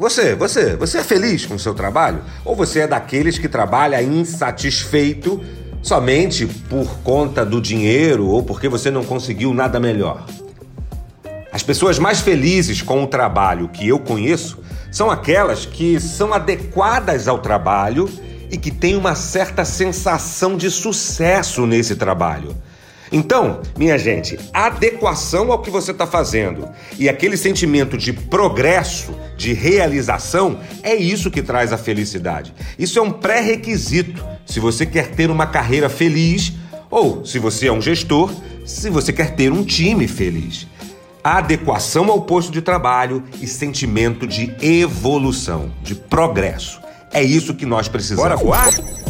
Você, você, você é feliz com o seu trabalho? Ou você é daqueles que trabalha insatisfeito somente por conta do dinheiro ou porque você não conseguiu nada melhor? As pessoas mais felizes com o trabalho que eu conheço são aquelas que são adequadas ao trabalho e que têm uma certa sensação de sucesso nesse trabalho. Então, minha gente, adequação ao que você está fazendo e aquele sentimento de progresso, de realização, é isso que traz a felicidade. Isso é um pré-requisito se você quer ter uma carreira feliz ou, se você é um gestor, se você quer ter um time feliz. Adequação ao posto de trabalho e sentimento de evolução, de progresso. É isso que nós precisamos. Bora voar?